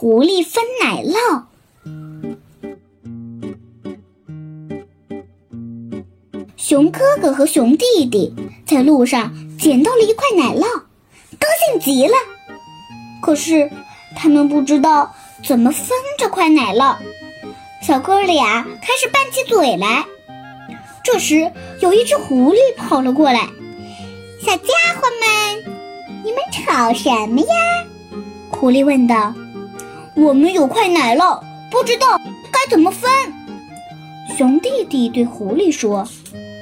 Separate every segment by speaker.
Speaker 1: 狐狸分奶酪。熊哥哥和熊弟弟在路上捡到了一块奶酪，高兴极了。可是他们不知道怎么分这块奶酪，小哥俩开始拌起嘴来。这时，有一只狐狸跑了过来。“小家伙们，你们吵什么呀？”狐狸问道。“我们有块奶酪，不知道该怎么分。”熊弟弟对狐狸说。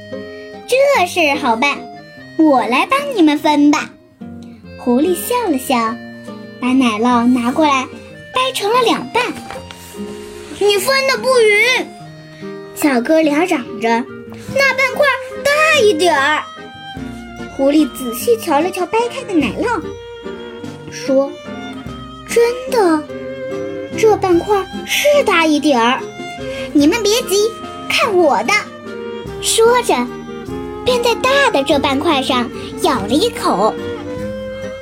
Speaker 1: “这事好办，我来帮你们分吧。”狐狸笑了笑，把奶酪拿过来，掰成了两半。“你分的不匀！”小哥俩嚷着。那半块大一点儿。狐狸仔细瞧了瞧掰开的奶酪，说：“真的，这半块是大一点儿。你们别急，看我的。”说着，便在大的这半块上咬了一口。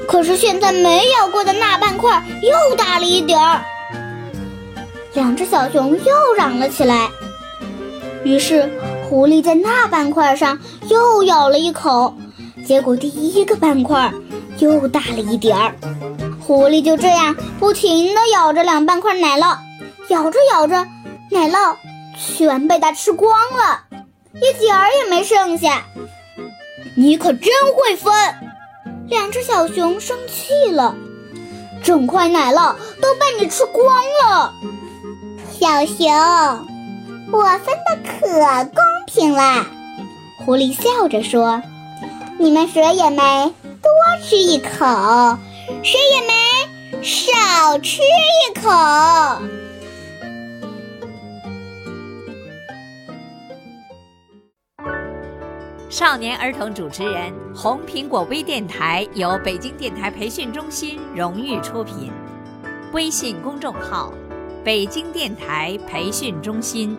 Speaker 1: 可是现在没咬过的那半块又大了一点儿。两只小熊又嚷了起来。于是。狐狸在那半块上又咬了一口，结果第一个半块又大了一点儿。狐狸就这样不停地咬着两半块奶酪，咬着咬着，奶酪全被它吃。光了，一点儿也没剩下。你可真会分！两只小熊生气了，整块奶酪都被你吃。光了。小熊。我分的可公平了，狐狸笑着说：“你们谁也没多吃。一口，谁也没少吃一口。”
Speaker 2: 少年儿童主持人，红苹果微电台由北京电台培训中心荣誉出品，微信公众号：北京电台培训中心。